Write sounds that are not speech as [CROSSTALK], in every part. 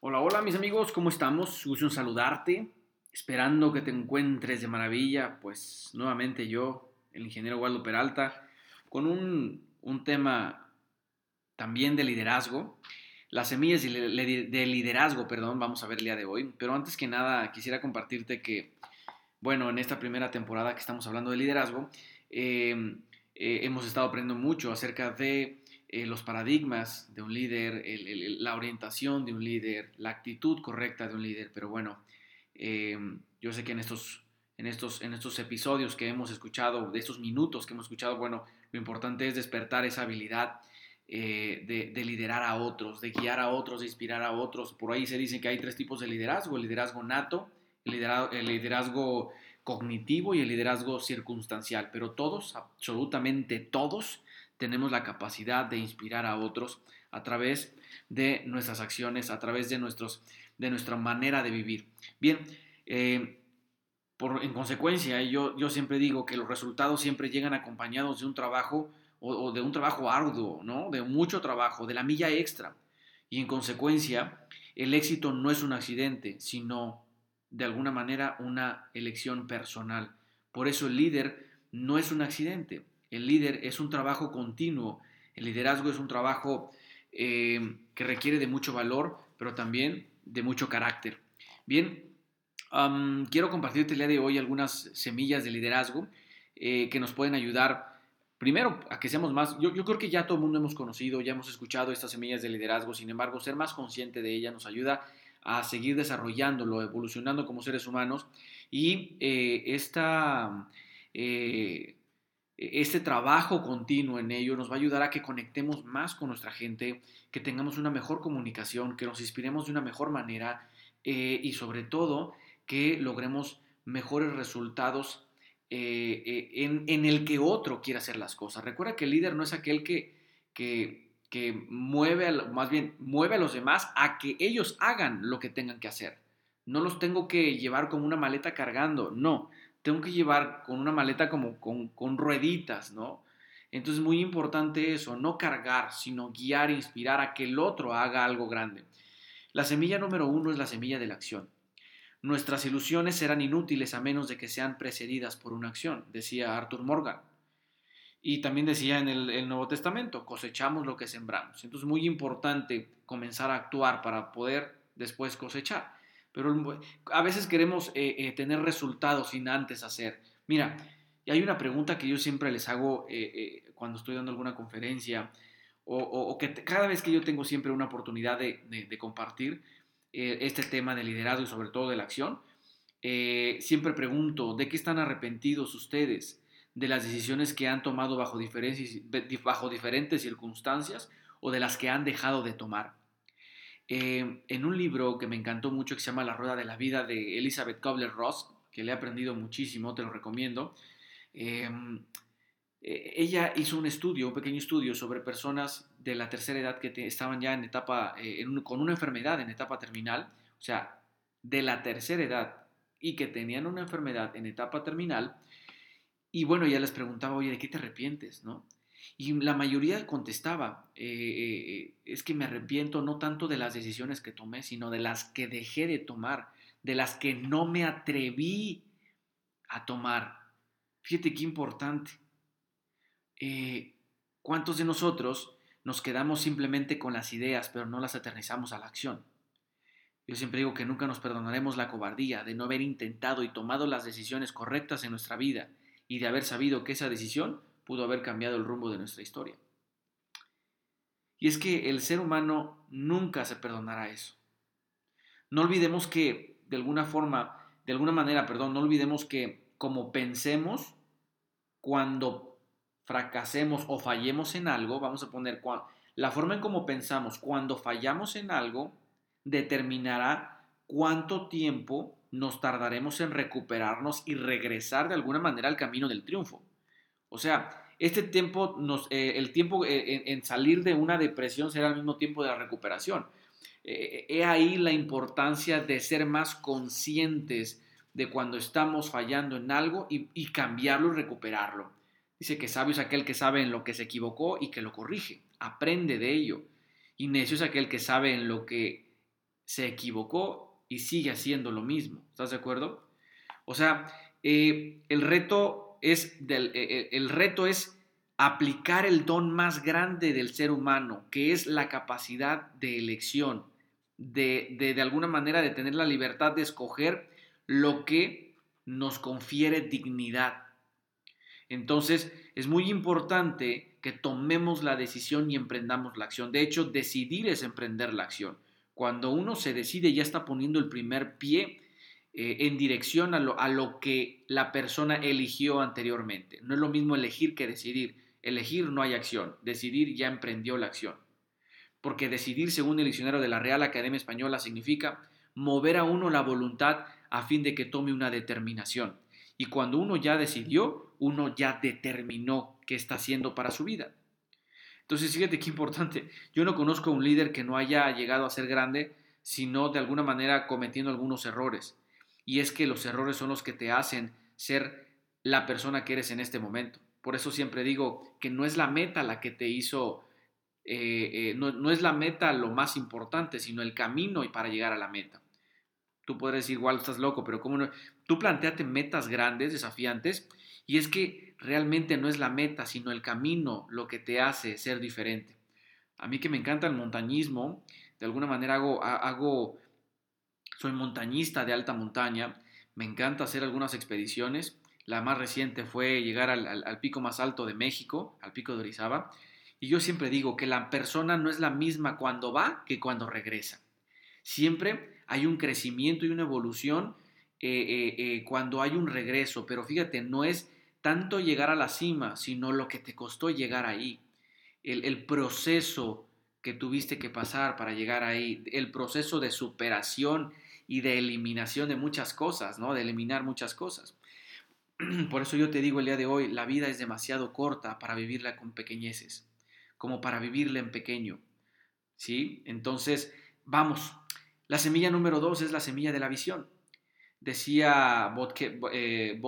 Hola, hola mis amigos, ¿cómo estamos? Gusto en saludarte, esperando que te encuentres de maravilla, pues nuevamente yo, el ingeniero Waldo Peralta, con un, un tema también de liderazgo, las semillas de liderazgo, perdón, vamos a ver el día de hoy, pero antes que nada quisiera compartirte que, bueno, en esta primera temporada que estamos hablando de liderazgo, eh, eh, hemos estado aprendiendo mucho acerca de eh, los paradigmas de un líder, la orientación de un líder, la actitud correcta de un líder. Pero bueno, em, yo sé que en estos, en, estos, en estos episodios que hemos escuchado, de estos minutos que hemos escuchado, bueno, lo importante es despertar esa habilidad eh, de, liderar a otros, de guiar a otros, de inspirar a otros. Por ahí se dice que hay tres tipos de liderazgo, el liderazgo nato, el liderazgo, el liderazgo cognitivo y el liderazgo circunstancial, pero todos, absolutamente todos, tenemos la capacidad de inspirar a otros a través de nuestras acciones, a través de, nuestros, de nuestra manera de vivir. Bien, eh, por, en consecuencia, yo, yo siempre digo que los resultados siempre llegan acompañados de un trabajo o, de un trabajo arduo, ¿no? de mucho trabajo, de la milla extra. Y en consecuencia, el éxito no es un accidente, sino de alguna manera una elección personal. Por eso el líder no es un accidente. El líder es un trabajo continuo, el liderazgo es un trabajo eh, que requiere de mucho valor, pero también de mucho carácter. Bien, quiero compartirte el día de hoy algunas semillas de liderazgo eh, que nos pueden ayudar, primero, a que seamos más, yo, creo que ya todo el mundo hemos conocido, ya hemos escuchado estas semillas de liderazgo, sin embargo, ser más consciente de ella nos ayuda a seguir desarrollándolo, evolucionando como seres humanos y eh, esta este trabajo continuo en ello nos va a ayudar a que conectemos más con nuestra gente, que tengamos una mejor comunicación, que nos inspiremos de una mejor manera eh, y sobre todo que logremos mejores resultados eh, eh, en, el que otro quiera hacer las cosas. Recuerda que el líder no es aquel que, que, que mueve, más bien mueve a los demás a que ellos hagan lo que tengan que hacer. No los tengo que llevar como una maleta cargando, no tengo que llevar con una maleta como con, rueditas, ¿no? Entonces es muy importante eso, no cargar, sino guiar, inspirar a que el otro haga algo grande. La semilla número uno es la semilla de la acción. Nuestras ilusiones serán inútiles a menos de que sean precedidas por una acción, decía Arthur Morgan. Y también decía en el Nuevo Testamento, cosechamos lo que sembramos. Entonces es muy importante comenzar a actuar para poder después cosechar. Pero a veces queremos eh, eh, tener resultados sin antes hacer. Mira, y hay una pregunta que yo siempre les hago eh, cuando estoy dando alguna conferencia o, que cada vez que yo tengo siempre una oportunidad de, compartir este tema de liderazgo y sobre todo de la acción, siempre pregunto, ¿de qué están arrepentidos ustedes? ¿De las decisiones que han tomado bajo bajo diferentes circunstancias o de las que han dejado de tomar? Eh, en un libro que me encantó mucho que se llama La Rueda de la Vida de Elizabeth Kubler-Ross, que le he aprendido muchísimo, te lo recomiendo. Em, e, ella hizo un estudio, un pequeño estudio sobre personas de la tercera edad que estaban ya en etapa, eh, con una enfermedad en etapa terminal, o sea, de la tercera edad y que tenían una enfermedad en etapa terminal. Y bueno, ya les preguntaba, oye, ¿de qué te arrepientes? ¿no? Y la mayoría contestaba, eh, eh, es que me arrepiento no tanto de las decisiones que tomé, sino de las que dejé de tomar, de las que no me atreví a tomar. Fíjate qué importante. Eh, ¿Cuántos de nosotros nos quedamos simplemente con las ideas, pero no las eternizamos a la acción? Yo siempre digo que nunca nos perdonaremos la cobardía de no haber intentado y tomado las decisiones correctas en nuestra vida y de haber sabido que esa decisión pudo haber cambiado el rumbo de nuestra historia. Y es que el ser humano nunca se perdonará eso. No olvidemos que, de alguna forma, de alguna manera, perdón, no olvidemos que como pensemos, cuando fracasemos o fallemos en algo, vamos a poner la forma en cómo pensamos cuando fallamos en algo determinará cuánto tiempo nos tardaremos en recuperarnos y regresar de alguna manera al camino del triunfo. O sea, este tiempo, eh, el tiempo eh, en, salir de una depresión será al mismo tiempo de la recuperación. Eh, he ahí la importancia de ser más conscientes de cuando estamos fallando en algo y, cambiarlo y recuperarlo. Dice que sabio es aquel que sabe en lo que se equivocó y que lo corrige, aprende de ello. Y necio es aquel que sabe en lo que se equivocó y sigue haciendo lo mismo. ¿Estás de acuerdo? O sea, el, reto es del, eh, eh, el reto es aplicar el don más grande del ser humano, que es la capacidad de elección, de, de, de alguna manera de tener la libertad de escoger lo que nos confiere dignidad. Entonces, es muy importante que tomemos la decisión y emprendamos la acción. De hecho, decidir es emprender la acción. Cuando uno se decide, ya está poniendo el primer pie eh, en dirección a lo, a lo que la persona eligió anteriormente. No es lo mismo elegir que decidir. Elegir no hay acción, decidir ya emprendió la acción. Porque decidir, según el diccionario de la Real Academia Española, significa mover a uno la voluntad a fin de que tome una determinación. Y cuando uno ya decidió, uno ya determinó qué está haciendo para su vida. Entonces, fíjate qué importante. Yo no conozco a un líder que no haya llegado a ser grande, sino de alguna manera cometiendo algunos errores. Y es que los errores son los que te hacen ser la persona que eres en este momento. Por eso siempre digo que no es la meta la que te hizo, eh, eh, no, no es la meta lo más importante, sino el camino y para llegar a la meta. Tú podrás decir, igual estás loco, pero ¿cómo no? Tú planteate metas grandes, desafiantes, y es que realmente no es la meta, sino el camino lo que te hace ser diferente. A mí que me encanta el montañismo, de alguna manera hago, hago soy montañista de alta montaña, me encanta hacer algunas expediciones. La más reciente fue llegar al, pico más alto de México, al pico de Orizaba. Y yo siempre digo que la persona no es la misma cuando va que cuando regresa. Siempre hay un crecimiento y una evolución eh, eh, eh, cuando hay un regreso, pero fíjate, no es tanto llegar a la cima, sino lo que te costó llegar ahí, el proceso que tuviste que pasar para llegar ahí, el proceso de superación y de eliminación de muchas cosas, ¿no? De eliminar muchas cosas. [CLEARS THROAT] Por eso yo te digo el día de hoy, la vida es demasiado corta para vivirla con pequeñeces, como para vivirla en pequeño, ¿sí? Entonces, vamos, la semilla número dos es la semilla de la visión. Decía Botker, eh,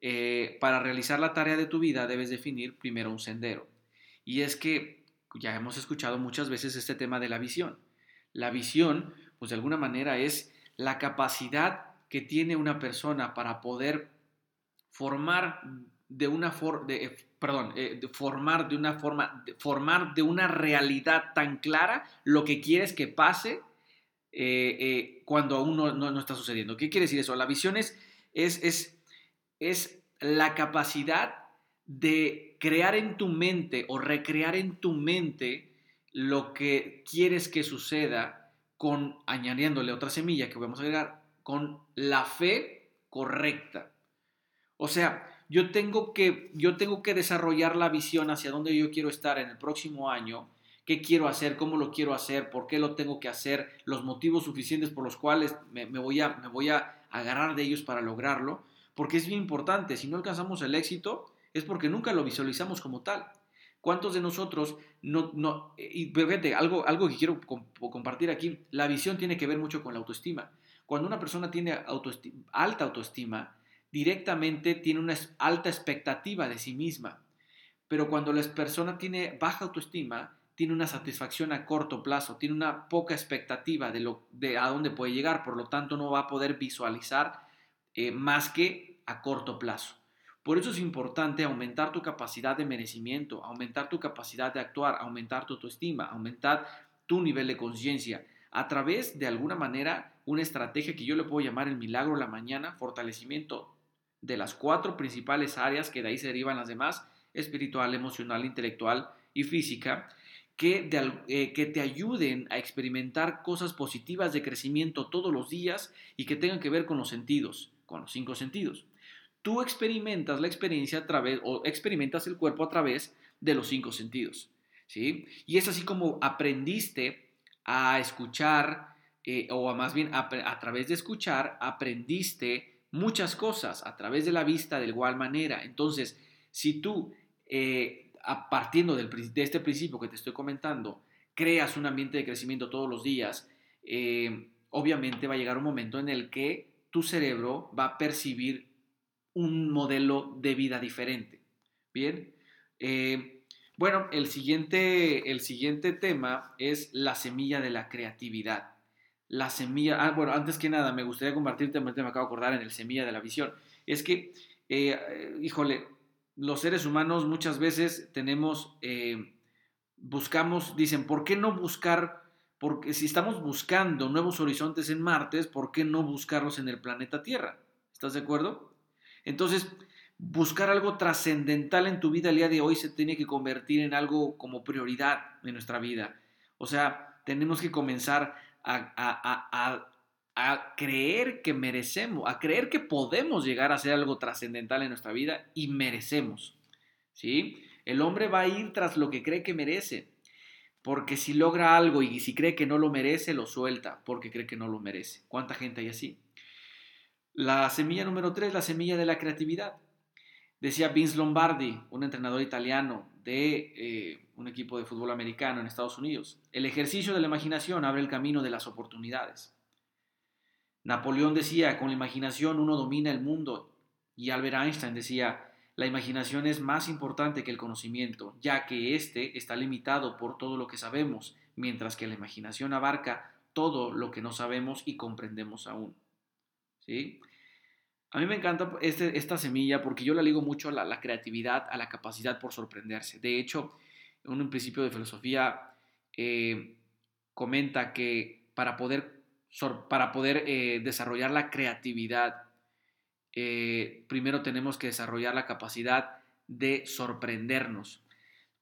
eh, para realizar la tarea de tu vida debes definir primero un sendero. Y es que ya hemos escuchado muchas veces este tema de la visión. La visión, pues de alguna manera es la capacidad que tiene una persona para poder formar de una forma, eh, perdón, formar de una forma, formar de una realidad tan clara lo que quieres que pase eh, eh, cuando aún no, no, está sucediendo. ¿Qué quiere decir eso? La visión es, es, es, la capacidad de crear en tu mente o recrear en tu mente lo que quieres que suceda con añadiéndole otra semilla que vamos a agregar con la fe correcta. O sea, yo tengo que yo tengo que desarrollar la visión hacia dónde yo quiero estar en el próximo año qué quiero hacer, cómo lo quiero hacer, por qué lo tengo que hacer, los motivos suficientes por los cuales me, voy, a, me voy a agarrar de ellos para lograrlo, porque es bien importante, si no alcanzamos el éxito es porque nunca lo visualizamos como tal. ¿Cuántos de nosotros no, no y fíjate, algo, algo que quiero compartir aquí, la visión tiene que ver mucho con la autoestima. Cuando una persona tiene alta autoestima, directamente tiene una alta expectativa de sí misma. Pero cuando la persona tiene baja autoestima, tiene una satisfacción a corto plazo, tiene una poca expectativa de, lo, de a dónde puede llegar, por lo tanto no va a poder visualizar eh, más que a corto plazo. Por eso es importante aumentar tu capacidad de merecimiento, aumentar tu capacidad de actuar, aumentar tu autoestima, aumentar tu nivel de conciencia a través de alguna manera una estrategia que yo le puedo llamar el milagro la mañana, fortalecimiento de las cuatro principales áreas que de ahí se derivan las demás, espiritual, emocional, intelectual y física, que, eh, que, te ayuden a experimentar cosas positivas de crecimiento todos los días y que tengan que ver con los sentidos, con los cinco sentidos. Tú experimentas la experiencia a través, o experimentas el cuerpo a través de los cinco sentidos, ¿sí? Y es así como aprendiste a escuchar, eh, o más bien a, través de escuchar, aprendiste muchas cosas a través de la vista de igual manera. Entonces, si tú eh, partiendo de este principio que te estoy comentando, creas un ambiente de crecimiento todos los días, eh, obviamente va a llegar un momento en el que tu cerebro va a percibir un modelo de vida diferente. Bien, eh, bueno, el siguiente, el siguiente tema es la semilla de la creatividad. la semilla, ah, bueno, antes que nada, me gustaría compartirte, me acabo de acordar en el semilla de la visión, es que, eh, híjole, los seres humanos muchas veces tenemos, eh, buscamos, dicen, ¿por qué no buscar? Porque si estamos buscando nuevos horizontes en Marte, ¿por qué no buscarlos en el planeta Tierra? ¿Estás de acuerdo? Entonces, buscar algo trascendental en tu vida el día de hoy se tiene que convertir en algo como prioridad en nuestra vida. O sea, tenemos que comenzar a, creer que merecemos, a creer que podemos llegar a hacer algo trascendental en nuestra vida y merecemos. ¿Sí? El hombre va a ir tras lo que cree que merece. Porque si logra algo y si cree que no lo merece, lo suelta porque cree que no lo merece. ¿Cuánta gente hay así? La semilla número tres, la semilla de la creatividad. Decía Vince Lombardi, un entrenador italiano de eh, un equipo de fútbol americano en Estados Unidos. El ejercicio de la imaginación abre el camino de las oportunidades. Napoleón decía, con la imaginación uno domina el mundo. Y Albert Einstein decía, la imaginación es más importante que el conocimiento, ya que éste está limitado por todo lo que sabemos, mientras que la imaginación abarca todo lo que no sabemos y comprendemos aún. ¿Sí? A mí me encanta este, esta semilla porque yo la ligo mucho a la, creatividad, a la capacidad por sorprenderse. De hecho, un principio de filosofía eh, comenta que para poder, para poder eh, desarrollar la creatividad, eh, primero tenemos que desarrollar la capacidad de sorprendernos.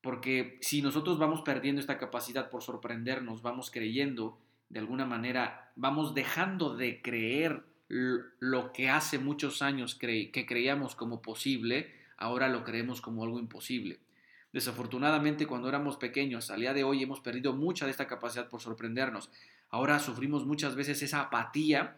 Porque si nosotros vamos perdiendo esta capacidad por sorprendernos, vamos creyendo, de alguna manera, vamos dejando de creer lo que hace muchos años que creíamos como posible, ahora lo creemos como algo imposible. Desafortunadamente, cuando éramos pequeños, al día de hoy hemos perdido mucha de esta capacidad por sorprendernos. Ahora sufrimos muchas veces esa apatía,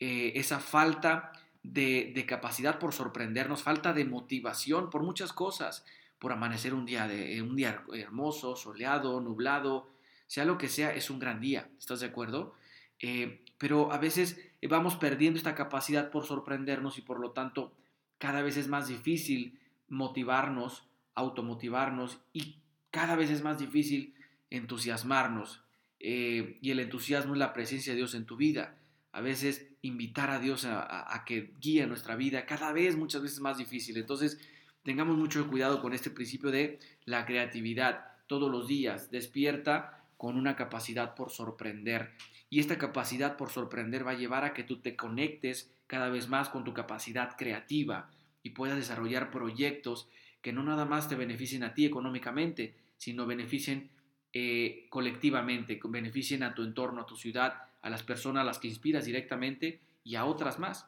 eh, esa falta de, capacidad por sorprendernos, falta de motivación por muchas cosas, por amanecer un día, de, un día hermoso, soleado, nublado, sea lo que sea, es un gran día. ¿Estás de acuerdo? Eh, pero a veces eh, vamos perdiendo esta capacidad por sorprendernos y por lo tanto cada vez es más difícil motivarnos, automotivarnos y cada vez es más difícil entusiasmarnos. Eh, y el entusiasmo es la presencia de Dios en tu vida. A veces invitar a Dios a, que guíe nuestra vida, cada vez muchas veces más difícil. Entonces, tengamos mucho cuidado con este principio de la creatividad. Todos los días despierta con una capacidad por sorprender. Y esta capacidad por sorprender va a llevar a que tú te conectes cada vez más con tu capacidad creativa y puedas desarrollar proyectos que no nada más te beneficien a ti económicamente, sino beneficien eh, colectivamente, beneficien a tu entorno, a tu ciudad, a las personas a las que inspiras directamente y a otras más.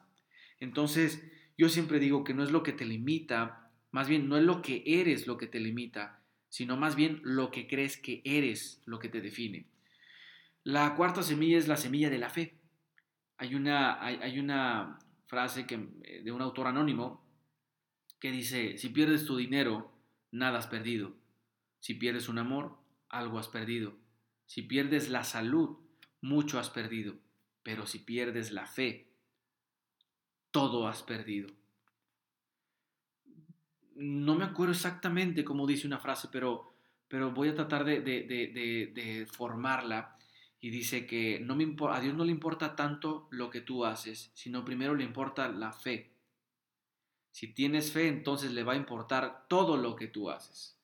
Entonces, yo siempre digo que no es lo que te limita, más bien no es lo que eres lo que te limita, sino más bien lo que crees que eres lo que te define. La cuarta semilla es la semilla de la fe. Hay una, hay, una frase que, eh, de un autor anónimo que dice, si pierdes tu dinero, nada has perdido. Si pierdes un amor, algo has perdido. Si pierdes la salud, mucho has perdido. Pero si pierdes la fe, todo has perdido. No me acuerdo exactamente cómo dice una frase, pero, pero voy a tratar de, de formarla y dice que no me a Dios no le importa tanto lo que tú haces, sino primero le importa la fe. Si tienes fe, entonces le va a importar todo lo que tú haces.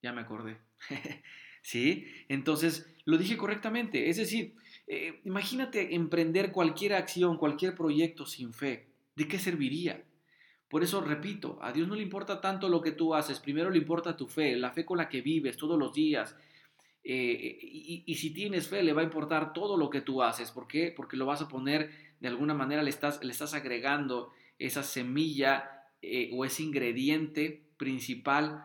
Ya me acordé. [LAUGHS] ¿Sí? Entonces, lo dije correctamente. Es decir, eh, imagínate emprender cualquier acción, cualquier proyecto sin fe. ¿De qué serviría? Por eso repito, a Dios no le importa tanto lo que tú haces, primero le importa tu fe, la fe con la que vives todos los días, eh, y, si tienes fe, le va a importar todo lo que tú haces. ¿Por qué? Porque lo vas a poner, de alguna manera le estás, le estás agregando esa semilla eh, o ese ingrediente principal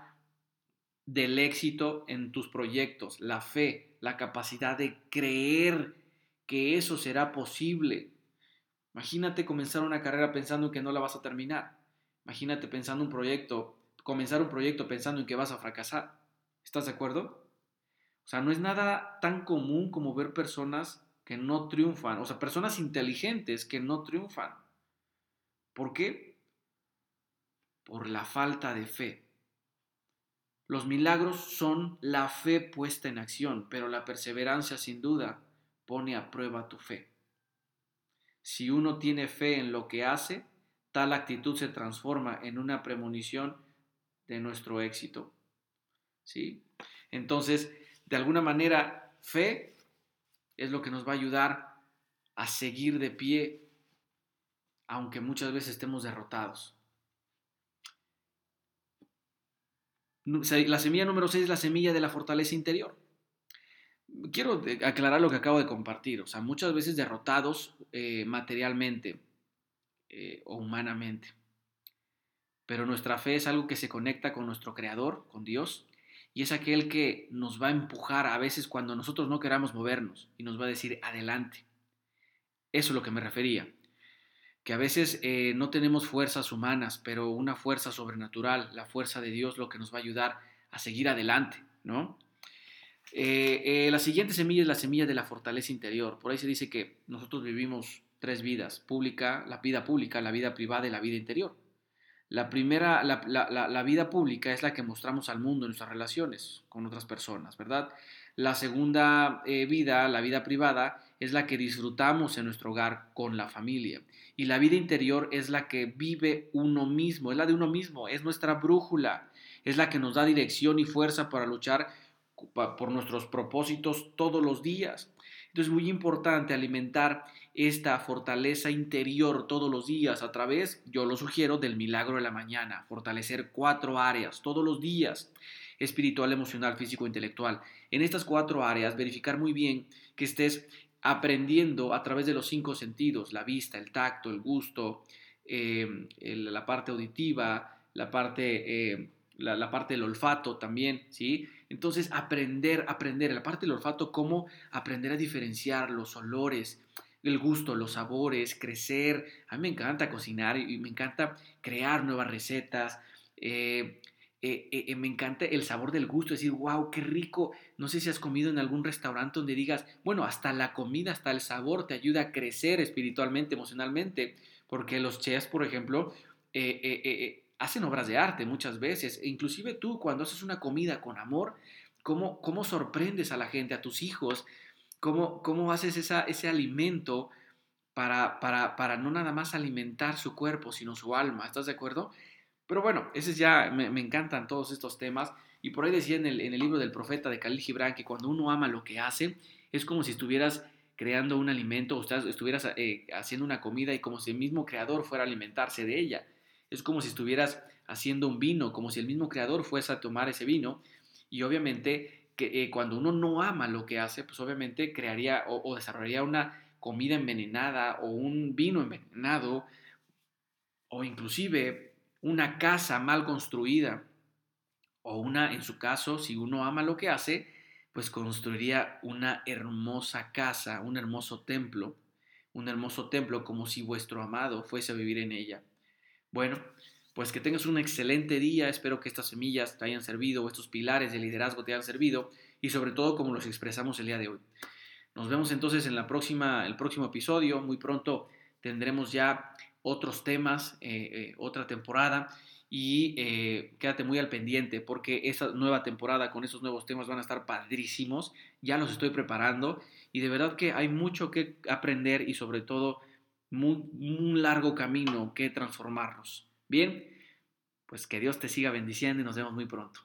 del éxito en tus proyectos, la fe, la capacidad de creer que eso será posible. Imagínate comenzar una carrera pensando que no la vas a terminar. Imagínate pensando un proyecto, comenzar un proyecto pensando en que vas a fracasar. ¿Estás de acuerdo? O sea, no es nada tan común como ver personas que no triunfan, o sea, personas inteligentes que no triunfan. ¿Por qué? Por la falta de fe. Los milagros son la fe puesta en acción, pero la perseverancia sin duda pone a prueba tu fe. Si uno tiene fe en lo que hace, tal actitud se transforma en una premonición de nuestro éxito. ¿Sí? Entonces, de alguna manera, fe es lo que nos va a ayudar a seguir de pie, aunque muchas veces estemos derrotados. La semilla número 6 es la semilla de la fortaleza interior. Quiero aclarar lo que acabo de compartir. O sea, muchas veces derrotados eh, materialmente eh, o humanamente. Pero nuestra fe es algo que se conecta con nuestro Creador, con Dios, y es aquel que nos va a empujar a veces cuando nosotros no queramos movernos y nos va a decir adelante. Eso es lo que me refería. Que a veces eh, no tenemos fuerzas humanas, pero una fuerza sobrenatural, la fuerza de Dios, lo que nos va a ayudar a seguir adelante, ¿no? Eh, la siguiente semilla es la semilla de la fortaleza interior. Por ahí se dice que nosotros vivimos tres vidas, pública, la vida pública, la vida privada y la vida interior. La primera, la, vida pública es la que mostramos al mundo en nuestras relaciones con otras personas, ¿verdad? La segunda eh, vida, la vida privada, es la que disfrutamos en nuestro hogar con la familia. Y la vida interior es la que vive uno mismo, es la de uno mismo, es nuestra brújula, es la que nos da dirección y fuerza para luchar por nuestros propósitos todos los días. Entonces es muy importante alimentar esta fortaleza interior todos los días a través, yo lo sugiero, del milagro de la mañana, fortalecer cuatro áreas todos los días, espiritual, emocional, físico, intelectual. En estas cuatro áreas, verificar muy bien que estés aprendiendo a través de los cinco sentidos, la vista, el tacto, el gusto, eh, la parte auditiva, la parte, eh, la parte del olfato también, ¿sí? Entonces, aprender, aprender, la parte del olfato, cómo aprender a diferenciar los olores, el gusto, los sabores, crecer. A mí me encanta cocinar y me encanta crear nuevas recetas. Eh, eh, eh, me encanta el sabor del gusto, decir, wow, qué rico. No sé si has comido en algún restaurante donde digas, bueno, hasta la comida, hasta el sabor te ayuda a crecer espiritualmente, emocionalmente, porque los chefs, por ejemplo, hacen obras de arte muchas veces. E inclusive tú cuando haces una comida con amor, ¿cómo, cómo sorprendes a la gente, a tus hijos? ¿Cómo, cómo haces esa, ese alimento para, para, para, no nada más alimentar su cuerpo, sino su alma? ¿Estás de acuerdo? Pero bueno, ese ya, me, encantan todos estos temas. Y por ahí decía en el, en el libro del profeta de Khalil Gibran que cuando uno ama lo que hace, es como si estuvieras creando un alimento o estuvieras eh, haciendo una comida y como si el mismo creador fuera a alimentarse de ella. Es como si estuvieras haciendo un vino, como si el mismo creador fuese a tomar ese vino. Y obviamente que eh, cuando uno no ama lo que hace, pues obviamente crearía o, desarrollaría una comida envenenada o un vino envenenado o inclusive una casa mal construida o una, en su caso, si uno ama lo que hace, pues construiría una hermosa casa, un hermoso templo, un hermoso templo como si vuestro amado fuese a vivir en ella. Bueno, pues que tengas un excelente día, espero que estas semillas te hayan servido, estos pilares de liderazgo te hayan servido y sobre todo como los expresamos el día de hoy. Nos vemos entonces en la próxima, el próximo episodio, muy pronto tendremos ya otros temas, eh, eh, otra temporada. Y eh, quédate muy al pendiente porque esa nueva temporada con esos nuevos temas van a estar padrísimos, ya los estoy preparando y de verdad que hay mucho que aprender y sobre todo un largo camino que transformarnos. Bien, pues que Dios te siga bendiciendo y nos vemos muy pronto.